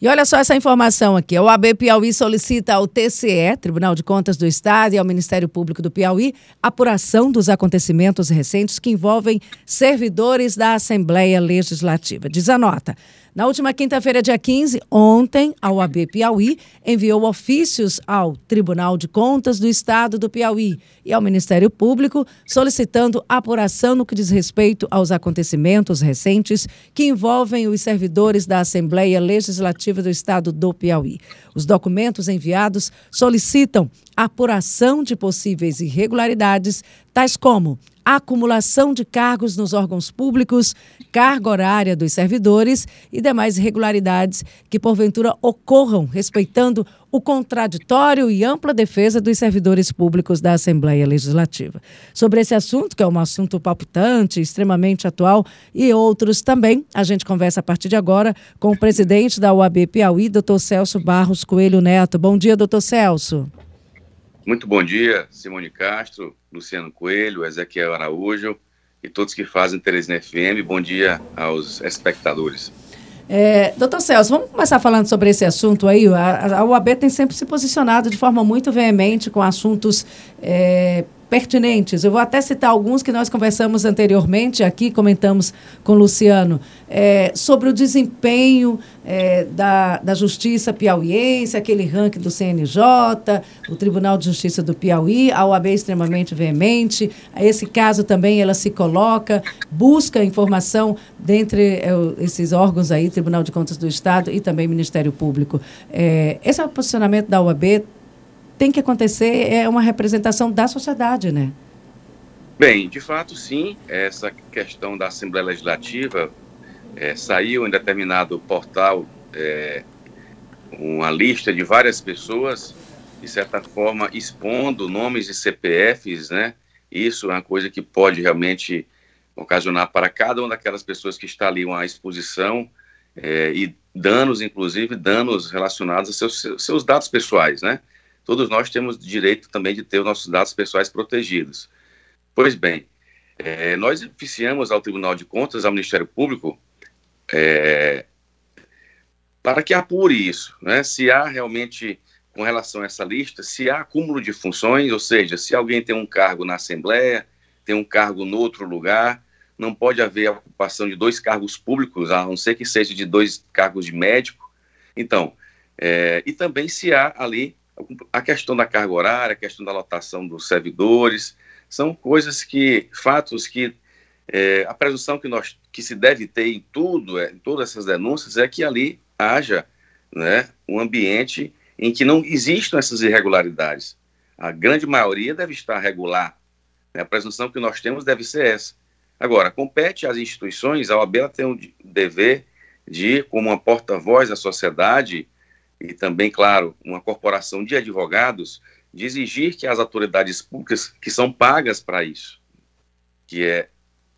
E olha só essa informação aqui. A OAB Piauí solicita ao TCE, Tribunal de Contas do Estado, e ao Ministério Público do Piauí apuração dos acontecimentos recentes que envolvem servidores da Assembleia Legislativa. Diz a nota. Na última quinta-feira, dia 15, ontem, a OAB Piauí enviou ofícios ao Tribunal de Contas do Estado do Piauí e ao Ministério Público solicitando apuração no que diz respeito aos acontecimentos recentes que envolvem os servidores da Assembleia Legislativa do Estado do Piauí. Os documentos enviados solicitam apuração de possíveis irregularidades, tais como acumulação de cargos nos órgãos públicos, carga horária dos servidores e demais irregularidades que porventura ocorram respeitando o contraditório e ampla defesa dos servidores públicos da Assembleia Legislativa. Sobre esse assunto, que é um assunto palpitante, extremamente atual, e outros também, a gente conversa a partir de agora com o presidente da UAB Piauí, doutor Celso Barros Coelho Neto. Bom dia, doutor Celso. Muito bom dia, Simone Castro, Luciano Coelho, Ezequiel Araújo e todos que fazem Teresina FM. Bom dia aos espectadores. É, doutor Celso, vamos começar falando sobre esse assunto aí. A, a UAB tem sempre se posicionado de forma muito veemente com assuntos é, pertinentes. Eu vou até citar alguns que nós conversamos anteriormente aqui, comentamos com o Luciano, é, sobre o desempenho é, da, da Justiça Piauiense, aquele ranking do CNJ, o Tribunal de Justiça do Piauí, a OAB extremamente veemente. Esse caso também ela se coloca, busca informação dentre é, esses órgãos aí, Tribunal de Contas do Estado e também Ministério Público. É, esse é o posicionamento da OAB tem que acontecer é uma representação da sociedade, né? Bem, de fato, sim. Essa questão da Assembleia Legislativa é, saiu em determinado portal é, uma lista de várias pessoas, de certa forma, expondo nomes de CPFs, né? Isso é uma coisa que pode realmente ocasionar para cada uma daquelas pessoas que está ali uma exposição é, e danos, inclusive danos relacionados a seus, seus dados pessoais, né? Todos nós temos direito também de ter os nossos dados pessoais protegidos. Pois bem, é, nós oficiamos ao Tribunal de Contas, ao Ministério Público, é, para que apure isso, né? se há realmente, com relação a essa lista, se há acúmulo de funções, ou seja, se alguém tem um cargo na Assembleia, tem um cargo no outro lugar, não pode haver a ocupação de dois cargos públicos, a não ser que seja de dois cargos de médico. Então, é, e também se há ali a questão da carga horária, a questão da lotação dos servidores, são coisas que, fatos que é, a presunção que, nós, que se deve ter em tudo, é, em todas essas denúncias, é que ali haja né, um ambiente em que não existam essas irregularidades. A grande maioria deve estar regular. Né, a presunção que nós temos deve ser essa. Agora, compete às instituições, a OAB tem um dever de, como uma porta-voz da sociedade, e também, claro, uma corporação de advogados, de exigir que as autoridades públicas que são pagas para isso, que é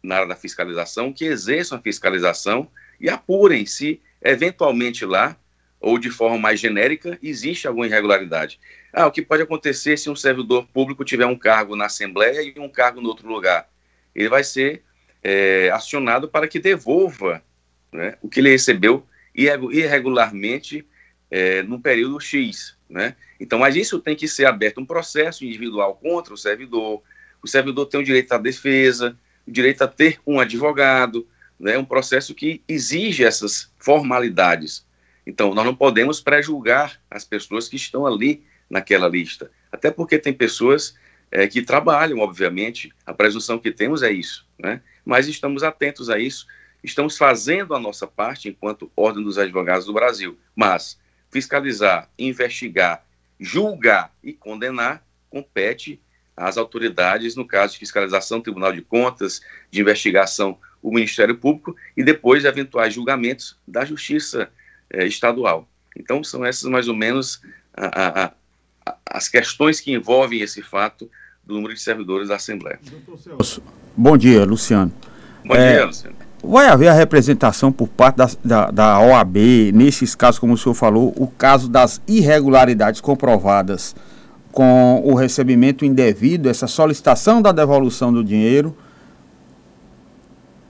na área da fiscalização, que exerçam a fiscalização e apurem se eventualmente lá ou de forma mais genérica existe alguma irregularidade. Ah, o que pode acontecer se um servidor público tiver um cargo na Assembleia e um cargo no outro lugar? Ele vai ser é, acionado para que devolva né, o que ele recebeu irregularmente é, num período X, né? Então, mas isso tem que ser aberto um processo individual contra o servidor. O servidor tem o direito à defesa, o direito a ter um advogado, né? Um processo que exige essas formalidades. Então, nós não podemos prejulgar as pessoas que estão ali naquela lista, até porque tem pessoas é, que trabalham, obviamente, a presunção que temos é isso, né? Mas estamos atentos a isso, estamos fazendo a nossa parte enquanto Ordem dos Advogados do Brasil, mas fiscalizar, investigar, julgar e condenar compete às autoridades, no caso de fiscalização, Tribunal de Contas, de investigação, o Ministério Público e depois eventuais julgamentos da Justiça eh, Estadual. Então, são essas mais ou menos a, a, a, as questões que envolvem esse fato do número de servidores da Assembleia. Bom dia, Luciano. Bom é, dia, Luciano. Vai haver a representação por parte da, da, da, OAB, nesses casos, como o senhor falou, o caso das irregularidades comprovadas com o recebimento indevido, essa solicitação da devolução do dinheiro?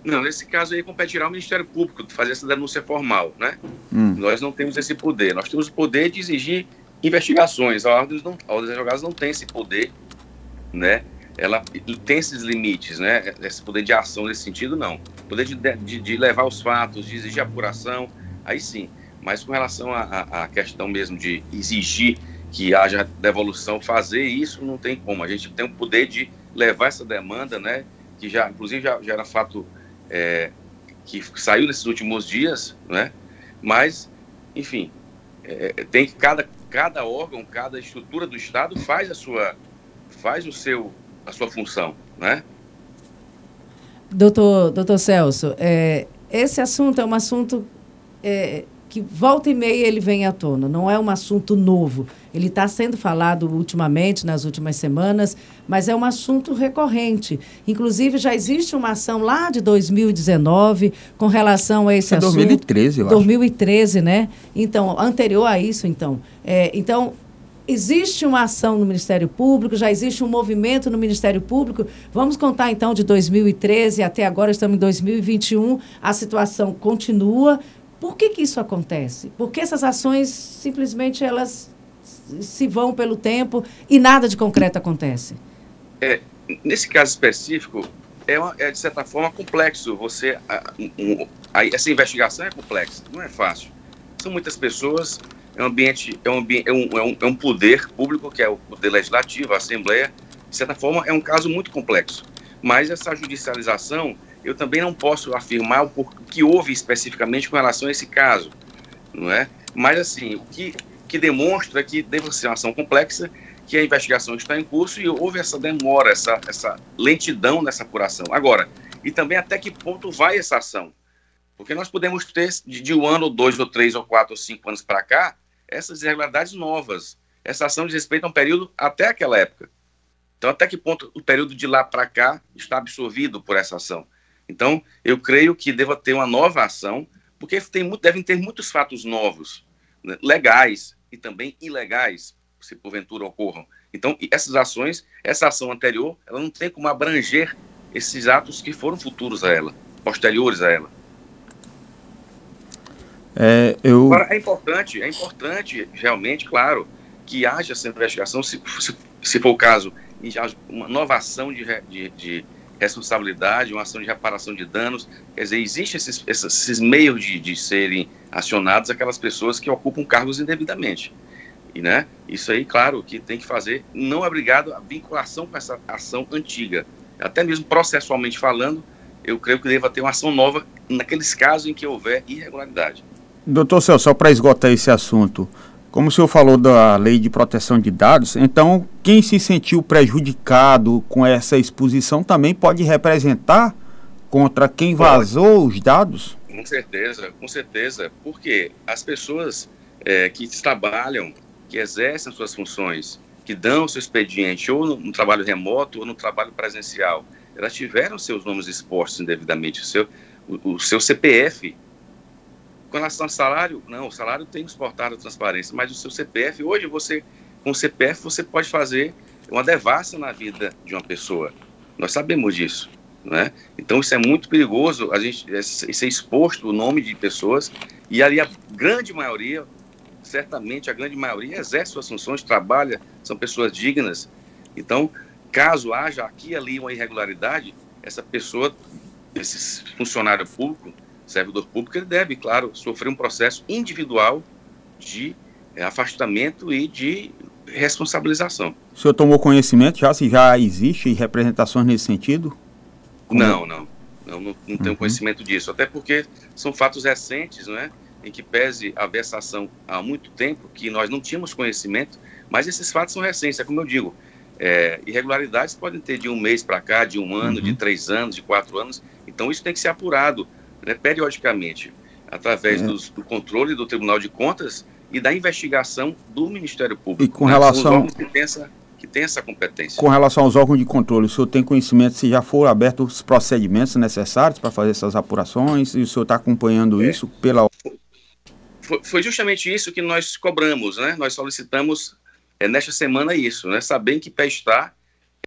Não, nesse caso aí competirá ao Ministério Público fazer essa denúncia formal, né? Hum. Nós não temos esse poder. Nós temos o poder de exigir investigações. A ordem, não, a ordem dos advogados não tem esse poder, né? Ela tem esses limites, né? Esse poder de ação nesse sentido, não. Poder de, de, de levar os fatos, de exigir apuração, aí sim. Mas com relação à questão mesmo de exigir que haja devolução, fazer isso não tem como. A gente tem o poder de levar essa demanda, né? Que já, inclusive, já, já era fato é, que saiu nesses últimos dias, né? Mas, enfim, é, tem que cada, cada órgão, cada estrutura do Estado faz a sua, faz o seu, a sua função, né? Doutor, doutor Celso, é, esse assunto é um assunto é, que volta e meia ele vem à tona, não é um assunto novo. Ele está sendo falado ultimamente, nas últimas semanas, mas é um assunto recorrente. Inclusive, já existe uma ação lá de 2019 com relação a esse é assunto. 2013, eu 2013, acho. né? Então, anterior a isso, então. É, então, existe uma ação no Ministério Público, já existe um movimento no Ministério Público. Vamos contar então de 2013 até agora, estamos em 2021, a situação continua. Por que, que isso acontece? Porque essas ações simplesmente elas se vão pelo tempo e nada de concreto acontece. É, nesse caso específico, é, uma, é, de certa forma complexo. Você, a, um, a, essa investigação é complexa, não é fácil. São muitas pessoas, é um ambiente, é um, é um, é um, é um poder público que é o poder legislativo, a Assembleia. De certa forma, é um caso muito complexo. Mas essa judicialização eu também não posso afirmar o que houve especificamente com relação a esse caso, não é? Mas, assim, o que, que demonstra que deve ser uma ação complexa, que a investigação está em curso e houve essa demora, essa, essa lentidão nessa apuração. Agora, e também até que ponto vai essa ação? Porque nós podemos ter, de, de um ano, dois, ou três, ou quatro, ou cinco anos para cá, essas irregularidades novas. Essa ação diz respeito a um período até aquela época. Então, até que ponto o período de lá para cá está absorvido por essa ação? Então, eu creio que deva ter uma nova ação, porque tem, devem ter muitos fatos novos, né, legais e também ilegais, se porventura ocorram. Então, essas ações, essa ação anterior, ela não tem como abranger esses atos que foram futuros a ela, posteriores a ela. É, eu... Agora, é importante, é importante, realmente, claro, que haja essa investigação, se, se, se for o caso, uma nova ação de, de, de responsabilidade, uma ação de reparação de danos. Quer dizer, existem esses, esses meios de, de serem acionados aquelas pessoas que ocupam cargos indevidamente. E, né, isso aí, claro, que tem que fazer, não é obrigado a vinculação com essa ação antiga. Até mesmo processualmente falando, eu creio que deva ter uma ação nova naqueles casos em que houver irregularidade. Doutor Celso, só para esgotar esse assunto, como o senhor falou da lei de proteção de dados, então quem se sentiu prejudicado com essa exposição também pode representar contra quem vazou os dados? Com certeza, com certeza. Porque as pessoas é, que trabalham, que exercem suas funções, que dão seu expediente ou no, no, trabalho remoto ou no trabalho presencial, elas tiveram seus nomes expostos indevidamente, o seu, o, o seu CPF com relação ao salário, não, o salário tem exportado a transparência, mas o seu CPF, hoje você, com o CPF, você pode fazer uma devassa na vida de uma pessoa. Nós sabemos disso. Né? Então isso é muito perigoso, a gente ser exposto o nome de pessoas e ali a grande maioria, certamente a grande maioria exerce suas funções, trabalha, são pessoas dignas. Então, caso haja aqui e ali uma irregularidade, essa pessoa, esse funcionário público, servidor público, ele deve, claro, sofrer um processo individual de é, afastamento e de responsabilização. O senhor tomou conhecimento já se já existe representações nesse sentido? Como... Não, não, não, não, não tenho uhum. conhecimento disso, até porque são fatos recentes, não é? Em que pese a versação há muito tempo, que nós não tínhamos conhecimento, mas esses fatos são recentes, é como eu digo, é, irregularidades podem ter de um mês para cá, de um ano, uhum. de três anos, de quatro anos, então isso tem que ser apurado né, periodicamente, através é. dos, do controle do Tribunal de Contas e da investigação do Ministério Público. E com né, relação que tem, essa, que tem essa competência. Com relação aos órgãos de controle, o senhor tem conhecimento se já foram abertos os procedimentos necessários para fazer essas apurações e o senhor está acompanhando é. isso pela foi, justamente isso que nós cobramos, né? Nós solicitamos é, nesta semana isso, né? Saber em que pé está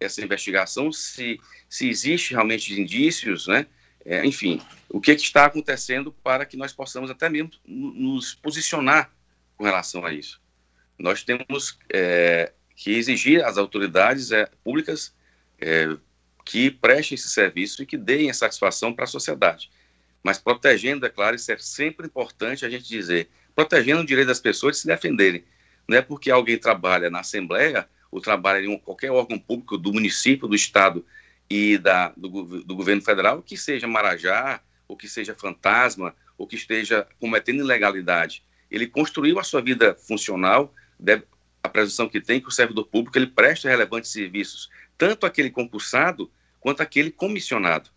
essa investigação, se, se existe realmente indícios, né? É, enfim, o que, que, está acontecendo para que nós possamos até mesmo nos posicionar com relação a isso. Nós temos é, que exigir às autoridades é, públicas é, que prestem esse serviço e que deem satisfação para a sociedade. Mas protegendo, é claro, isso é sempre importante a gente dizer, protegendo o direito das pessoas de se defenderem. Não é porque alguém trabalha na Assembleia ou trabalha em qualquer órgão público do município, do Estado e da, do, do governo federal que seja Marajá, ou que seja fantasma, ou que esteja cometendo ilegalidade. Ele construiu a sua vida funcional, deve, a presunção que tem que o servidor público ele presta relevantes serviços, tanto aquele concursado quanto aquele comissionado.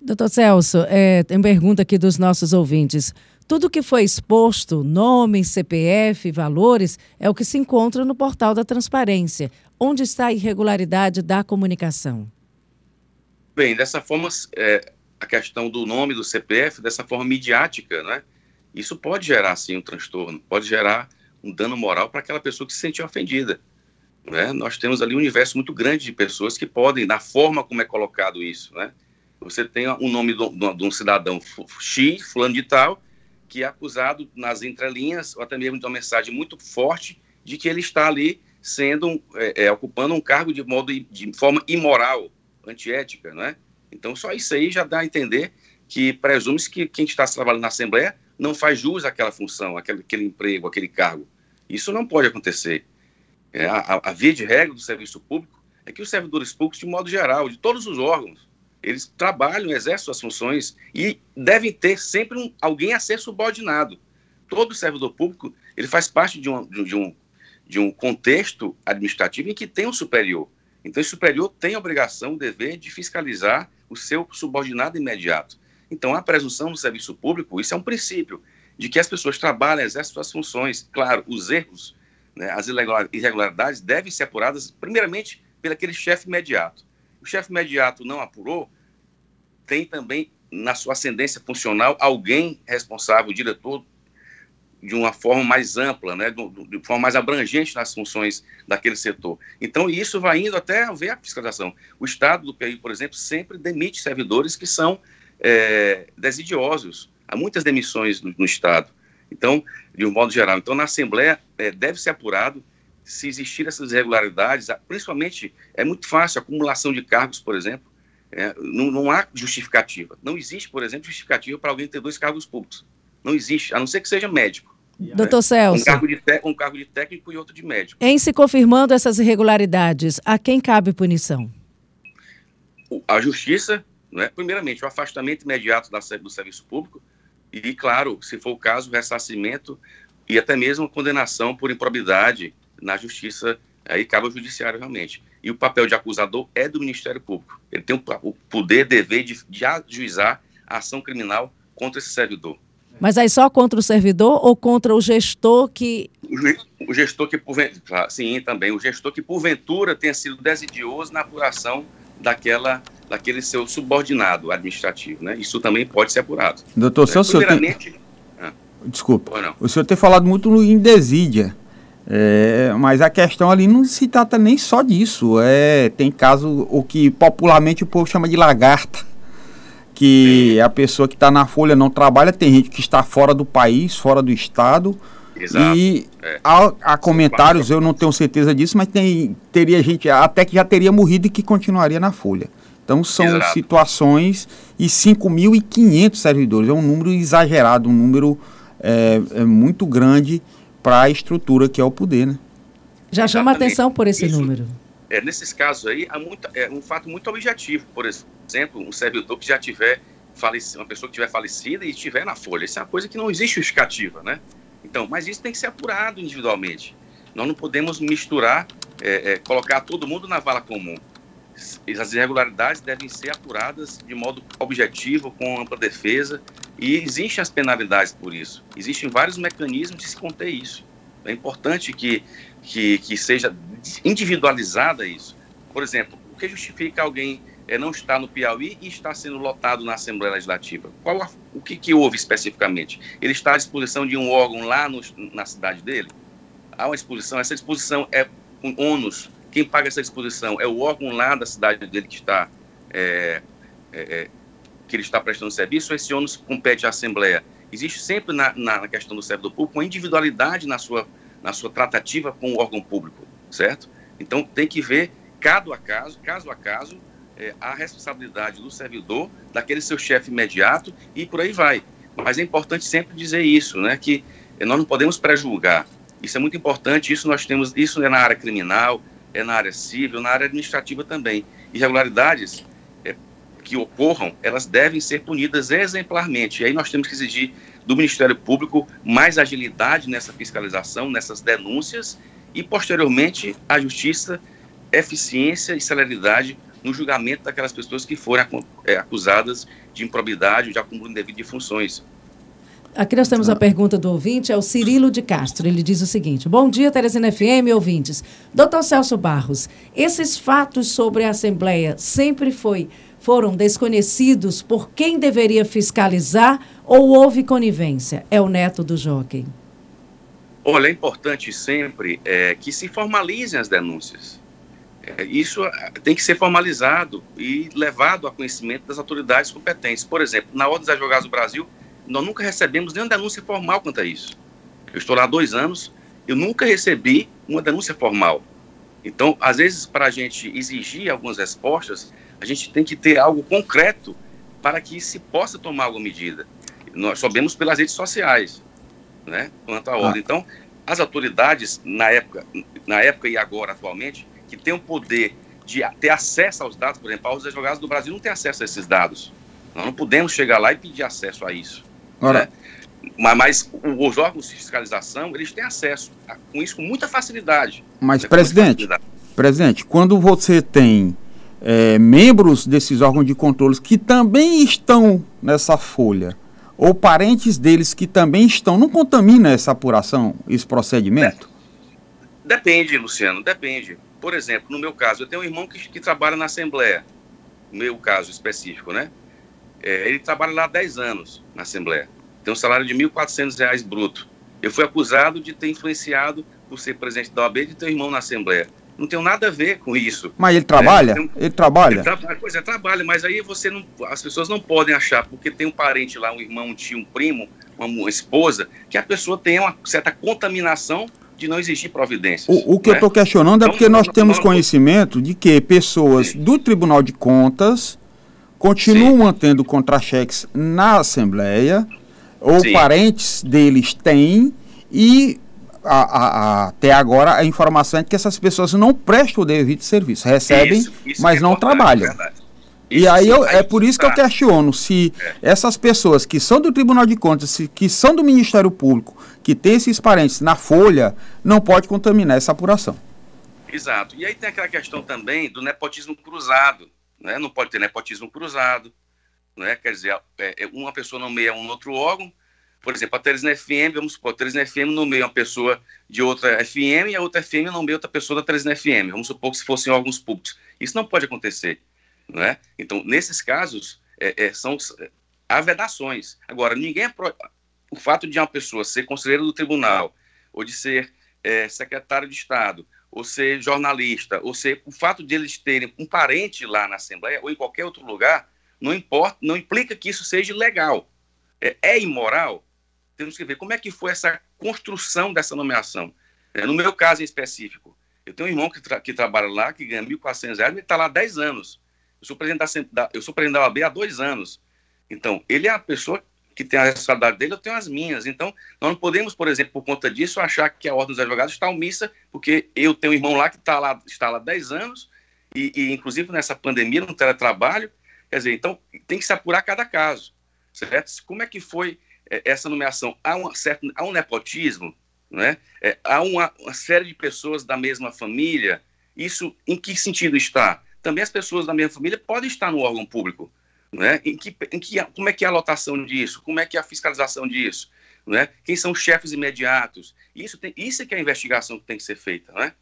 Doutor Celso, é, tem pergunta aqui dos nossos ouvintes. Tudo que foi exposto, nome, CPF, valores, é o que se encontra no portal da transparência. Onde está a irregularidade da comunicação? Bem, dessa forma, é, a questão do nome do CPF, dessa forma midiática, né? Isso pode gerar, sim, um transtorno, pode gerar um dano moral para aquela pessoa que se sentiu ofendida. Né? Nós temos ali um universo muito grande de pessoas que podem, na forma como é colocado isso, né? Você tem um nome de um cidadão X, fulano de tal, que é acusado nas entrelinhas, ou até mesmo de uma mensagem muito forte, de que ele está ali sendo, é, é, ocupando um cargo de modo de forma imoral, antiética, não é? Então, só isso aí já dá a entender que presume-se que quem está trabalhando na Assembleia não faz jus àquela função, àquele, àquele emprego, aquele cargo. Isso não pode acontecer. É, a, a, via de regra do serviço público é que os servidores públicos, de modo geral, de todos os órgãos, eles trabalham, exercem suas funções e devem ter sempre um, alguém a ser subordinado. Todo servidor público ele faz parte de um, de, um, de um contexto administrativo em que tem um superior. Então, esse superior tem a obrigação, o dever de fiscalizar o seu subordinado imediato. Então, a presunção no serviço público, isso é um princípio, de que as pessoas trabalham, exercem suas funções. Claro, os erros, né, as irregularidades devem ser apuradas, primeiramente, pelo aquele chefe imediato. O chefe imediato não apurou, tem também na sua ascendência funcional alguém responsável, o diretor, de uma forma mais ampla, né, de, de forma mais abrangente nas funções daquele setor. Então, isso vai indo até haver a fiscalização. O Estado do PI, por exemplo, sempre demite servidores que são é, desidiosos. Há muitas demissões no, no, Estado. Então, de um modo geral. Então, na Assembleia, é, deve ser apurado se existir essas irregularidades, principalmente, é muito fácil, acumulação de cargos, por exemplo, é, não, não, há justificativa. Não existe, por exemplo, justificativa para alguém ter dois cargos públicos. Não existe, a não ser que seja médico. Doutor Celso. Um cargo, de um cargo de técnico e outro de médico. Em se confirmando essas irregularidades, a quem cabe punição? A justiça, né? primeiramente, o afastamento imediato da, do serviço público e, claro, se for o caso, o ressarcimento e até mesmo condenação por improbidade na justiça, aí cabe ao judiciário realmente. E o papel de acusador é do Ministério Público. Ele tem o poder, dever de, de ajuizar a ação criminal contra esse servidor. Mas aí só contra o servidor ou contra o gestor que. O gestor que, porventura, sim, também, o gestor que porventura tenha sido desidioso na apuração daquela, daquele seu subordinado administrativo, né? Isso também pode ser apurado. Doutor, é, senhor tem... ah, Desculpa, o senhor tem falado muito em desídia. É, mas a questão ali não se trata nem só disso. É, tem caso o que popularmente o povo chama de lagarta. Que Sim. a pessoa que está na folha não trabalha, tem gente que está fora do país, fora do estado. Exato. E é. há, há comentários, eu não tenho certeza disso, mas tem, teria gente até que já teria morrido e que continuaria na folha. Então são Exato. situações e 5.500 servidores, é um número exagerado, um número é, é muito grande para a estrutura que é o poder, né? Já chama atenção por esse Isso, número. É, nesses casos aí, há muito, é um fato muito objetivo. Por exemplo, um servidor que já tiver falecido, uma pessoa que tiver falecida e estiver na folha. Isso é uma coisa que não existe justificativa, né? Então, mas isso tem que ser apurado individualmente. Nós não podemos misturar, é, é, colocar todo mundo na vala comum. As irregularidades devem ser apuradas de modo objetivo, com ampla defesa, e existem as penalidades por isso. Existem vários mecanismos de se conter isso. É importante que, que, que seja individualizada isso. Por exemplo, o que justifica alguém é, não estar no Piauí e estar sendo lotado na Assembleia Legislativa? Qual a, o que, que houve especificamente? Ele está à disposição de um órgão lá no, na cidade dele? Há uma exposição, essa exposição é com ônus. Quem paga essa exposição é o órgão lá da cidade dele que está é, é, que ele está prestando serviço, esse ônus compete à Assembleia. Existe sempre na, na questão do servidor público uma individualidade na sua, na sua tratativa com o órgão público, certo? Então tem que ver caso a caso, caso a caso, é, a responsabilidade do servidor, daquele seu chefe imediato e por aí vai. Mas é importante sempre dizer isso, né? Que nós não podemos prejulgar. Isso é muito importante. Isso nós temos, isso é na área criminal, é na área civil, na área administrativa também. Irregularidades que ocorram, elas devem ser punidas exemplarmente. E aí nós temos que exigir do Ministério Público mais agilidade nessa fiscalização, nessas denúncias e posteriormente a Justiça eficiência e celeridade no julgamento daquelas pessoas que foram é, acusadas de improbidade ou de acúmulo indevido de funções. Aqui nós temos a pergunta do ouvinte, é o Cirilo de Castro. Ele diz o seguinte: Bom dia, Teresina FM, ouvintes. Doutor Celso Barros, esses fatos sobre a Assembleia sempre foi, foram desconhecidos por quem deveria fiscalizar ou houve conivência? É o neto do Joaquim. Olha, é importante sempre é, que se formalizem as denúncias. É, isso é, tem que ser formalizado e levado a conhecimento das autoridades competentes. Por exemplo, na Ordem dos Advogados do Brasil, nós nunca recebemos nenhuma denúncia formal quanto a isso. Eu estou lá há dois anos, eu nunca recebi uma denúncia formal. Então, às vezes, para a gente exigir algumas respostas, a gente tem que ter algo concreto para que se possa tomar alguma medida. Nós sabemos pelas redes sociais, né, quanto à ah. ordem. Então, as autoridades, na época, na época e agora, atualmente, que tem o poder de ter acesso aos dados, por exemplo, os advogados do Brasil não têm acesso a esses dados. Nós não podemos chegar lá e pedir acesso a isso. Né? Mas, mas, os órgãos de fiscalização, eles têm acesso a, com isso com muita facilidade. Mas, presidente, facilidade. presidente, quando você tem é, membros desses órgãos de controle que também estão nessa folha, ou parentes deles que também estão, não contamina essa apuração, esse procedimento? Depende, Luciano, depende. Por exemplo, no meu caso, eu tenho um irmão que, que trabalha na Assembleia, no meu caso específico, né? É, ele trabalha lá há 10 anos na Assembleia. Tem um salário de R$ 1.400 bruto. Eu fui acusado de ter influenciado, por ser presidente da OAB, de ter um irmão na Assembleia. Não tem nada a ver com isso. Mas ele trabalha? É, ele trabalha? Ele tra pois é, trabalha, mas aí você não. As pessoas não podem achar, porque tem um parente lá, um irmão, um tio, um primo, uma, uma esposa, que a pessoa tem uma certa contaminação de não existir providências. O, o que né? eu estou questionando é então, porque nós temos conhecimento de que pessoas Sim. do Tribunal de Contas continuam Sim. mantendo contra-cheques na Assembleia, ou Sim. parentes deles têm, e a, a, até agora a informação é que essas pessoas não prestam o devido serviço, recebem, isso, isso mas é não trabalham. Isso, e aí eu, é por isso que eu questiono se é. essas pessoas que são do Tribunal de Contas, que são do Ministério Público, que tem esses parentes na folha, não pode contaminar essa apuração. Exato. E aí tem aquela questão também do nepotismo cruzado. Né? Não pode ter nepotismo cruzado. Né? Quer dizer, é, é uma pessoa nomeia um outro órgão. Por exemplo, a Teresina FM, vamos supor, a Teresina FM nomeia uma pessoa de outra FM e a outra FM nomeia outra pessoa da Teresina FM. Vamos supor que se fossem órgãos públicos. Isso não pode acontecer. Né? Então, nesses casos, é, é, são, há vedações. Agora, ninguém é pro o fato de uma pessoa ser conselheiro do tribunal, ou de ser é, secretário de Estado, ou ser jornalista, ou ser o fato de eles terem um parente lá na Assembleia ou em qualquer outro lugar, não importa, não implica que isso seja legal. É, é imoral? Temos que ver como é que foi essa construção dessa nomeação. É, no meu caso em específico, eu tenho um irmão que, tra que trabalha lá, que ganha 1.400 reais, ele está lá há 10 anos. Eu sou presidente da, eu sou presidente da OAB há dois anos. Então, ele é a pessoa que tem a responsabilidade dele, eu tenho as minhas. Então, nós não podemos, por exemplo, por conta disso, achar que a Ordem dos Advogados está omissa, porque eu tenho um irmão lá que está lá, está lá 10 anos, e, e, inclusive nessa pandemia, no teletrabalho. Quer dizer, então, tem que se apurar cada caso, certo? Como é que foi essa nomeação? Há, uma certa, há um nepotismo, né? É, há uma, uma série de pessoas da mesma família. Isso, em que sentido está? Também as pessoas da mesma família podem estar no órgão público, né? Em que, em que, como é que é a lotação disso? Como é que é a fiscalização disso? Né? Quem são os chefes imediatos? Isso, tem, isso é que é a investigação que tem que ser feita. Né?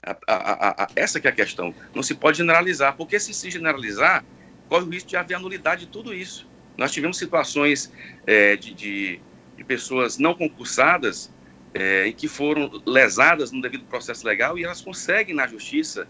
A, a, a, essa que é a questão. Não se pode generalizar, porque se se generalizar, corre o risco de haver anulidade de tudo isso. Nós tivemos situações é, de, de, de, pessoas não concursadas é, e que foram lesadas no devido processo legal e elas conseguem na justiça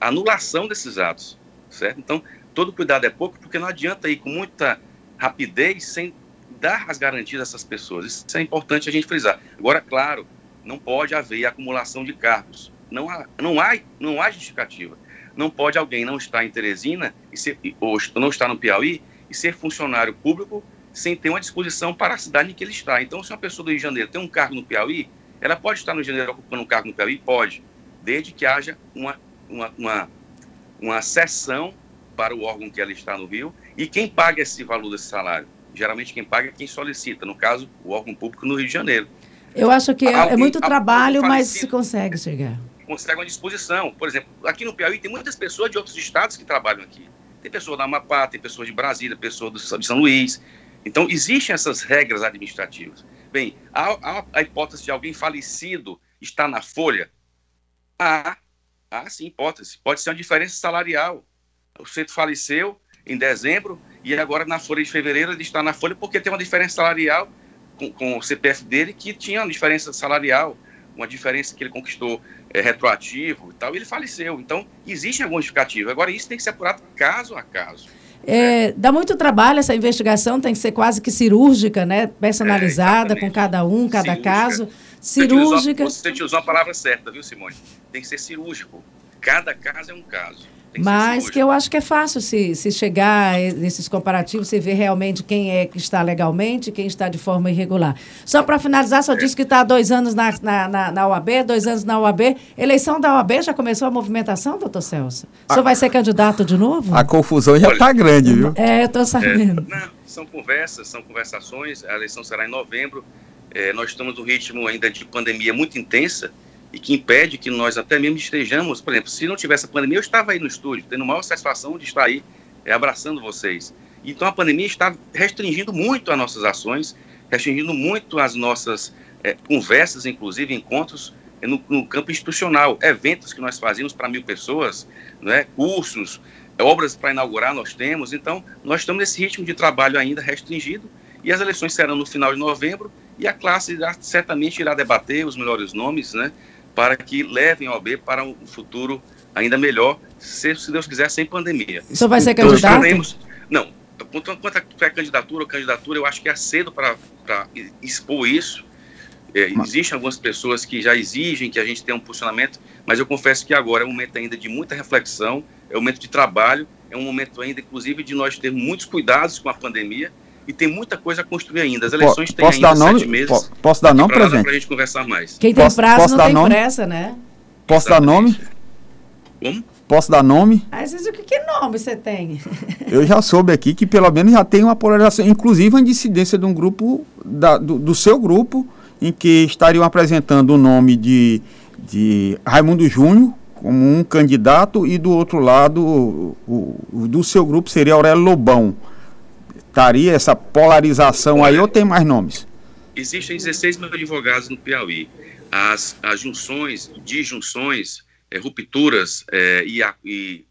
a anulação desses atos, certo? Então, todo cuidado é pouco, porque não adianta ir com muita rapidez sem dar as garantias a essas pessoas. Isso é importante a gente frisar. Agora, claro, não pode haver acumulação de cargos. Não há, não há, não há justificativa. Não pode alguém não estar em Teresina e ser, ou não estar no Piauí e ser funcionário público sem ter uma disposição para a cidade em que ele está. Então, se uma pessoa do Rio de Janeiro tem um cargo no Piauí, ela pode estar no Rio de Janeiro ocupando um cargo no Piauí? Pode, desde que haja uma, uma, uma, uma sessão para o órgão que ela está no Rio. E quem paga esse valor desse salário? Geralmente quem paga é quem solicita, no caso, o órgão público no Rio de Janeiro. Eu acho que é, alguém, é muito trabalho, mas se consegue chegar. Consegue uma disposição. Por exemplo, aqui no Piauí tem muitas pessoas de outros estados que trabalham aqui. Tem pessoas da Amapá, tem pessoas de Brasília, pessoas de São Luís. Então, existem essas regras administrativas. Bem, há, há a hipótese de alguém falecido estar na folha? Há, há sim hipótese. Pode ser uma diferença salarial. O sujeito faleceu em dezembro e agora na folha de fevereiro ele está na folha porque tem uma diferença salarial com, com o CPF dele que tinha uma diferença salarial, uma diferença que ele conquistou é, retroativo e tal, e ele faleceu. Então, existe alguma justificativa. Agora, isso tem que ser apurado caso a caso. É, dá muito trabalho essa investigação, tem que ser quase que cirúrgica, né? Personalizada é, com cada um, cada cirúrgica. caso. Cirúrgica. Você te usou a palavra certa, viu, Simone? Tem que ser cirúrgico. Cada caso é um caso. Mas que eu acho que é fácil se, se chegar nesses comparativos, você ver realmente quem é que está legalmente quem está de forma irregular. Só para finalizar, só disse que está há dois anos na, na, na, na UAB, dois anos na UAB. Eleição da UAB, já começou a movimentação, doutor Celso? O senhor vai ser candidato de novo? A confusão já está grande, viu? É, eu estou sabendo. É, não, são conversas, são conversações. A eleição será em novembro. É, nós estamos no ritmo ainda de pandemia muito intensa e que impede que nós até mesmo estejamos, por exemplo, se não tivesse a pandemia, eu estava aí no estúdio, tendo maior satisfação de estar aí é, abraçando vocês. Então a pandemia está restringindo muito as nossas ações, restringindo muito as nossas é, conversas, inclusive encontros é, no, no, campo institucional, eventos que nós fazíamos para mil pessoas, né, cursos, obras para inaugurar nós temos. Então nós estamos nesse ritmo de trabalho ainda restringido e as eleições serão no final de novembro e a classe certamente irá debater os melhores nomes, né? Para que levem a OAB para um futuro ainda melhor, se, se Deus quiser, sem pandemia. Isso vai ser candidato? Teremos, não, quanto, quanto a candidatura ou candidatura, eu acho que é cedo para expor isso. É, existem algumas pessoas que já exigem que a gente tenha um posicionamento, mas eu confesso que agora é um momento ainda de muita reflexão, é um momento de trabalho, é um momento ainda, inclusive, de nós ter muitos cuidados com a pandemia e tem muita coisa a construir ainda. As eleições têm ainda dar nome, sete meses. Posso dar nome, presidente? Para a gente conversar mais. Quem tem posso, prazo posso não tem nome? pressa, né? Posso Exatamente. dar nome? Como? Posso dar nome? Às vezes, o que, que nome você tem? Eu já soube aqui que pelo menos já tem uma polarização, inclusive a dissidência de um grupo, da, do, do, seu grupo, em que estariam apresentando o nome de, de Raimundo Júnior como um candidato e do outro lado, o, o, o do seu grupo seria Aurélio Lobão estaria essa polarização aí ou tem mais nomes? Existem 16 mil advogados no Piauí. As, as junções, disjunções, é, rupturas é, e, a, e,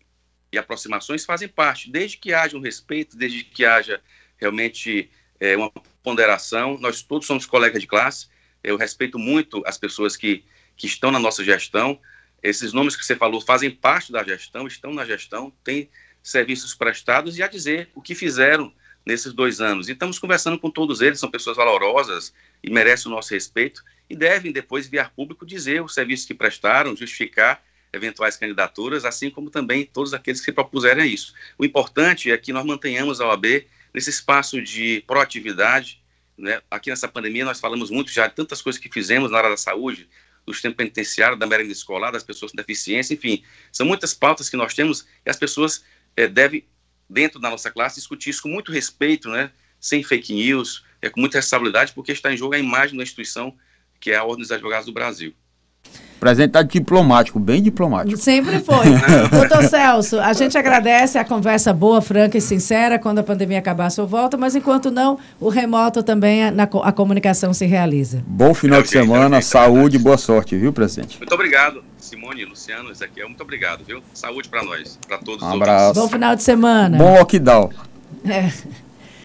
e, aproximações fazem parte, desde que haja um respeito, desde que haja realmente é, uma ponderação. Nós todos somos colegas de classe. Eu respeito muito as pessoas que, que estão na nossa gestão. Esses nomes que você falou fazem parte da gestão, estão na gestão, têm serviços prestados e a dizer o que fizeram nesses dois anos. E estamos conversando com todos eles, são pessoas valorosas e merecem o nosso respeito e devem depois vir público dizer os serviços que prestaram, justificar eventuais candidaturas, assim como também todos aqueles que se propuserem a isso. O importante é que nós mantenhamos a OAB nesse espaço de proatividade. Né? Aqui nessa pandemia nós falamos muito já de tantas coisas que fizemos na área da saúde, do sistema penitenciário, da merenda escolar, das pessoas com deficiência, enfim, são muitas pautas que nós temos e as pessoas é, devem dentro da nossa classe, discutir isso com muito respeito, né, sem fake news, é, com muita responsabilidade, porque está em jogo a imagem da instituição que é a Ordem dos Advogados do Brasil. O presidente está diplomático, bem diplomático. Sempre foi. Doutor Celso, a gente agradece a conversa boa, franca e sincera. Quando a pandemia acabar, sua volta, mas enquanto não, o remoto também, a, a comunicação se realiza. Bom final de semana, saúde e boa sorte, viu, presidente? Muito obrigado, Simone, Luciano, Ezequiel. Muito obrigado, viu? Saúde para nós, para todos. Um abraço. Bom final de semana. Bom lockdown. É.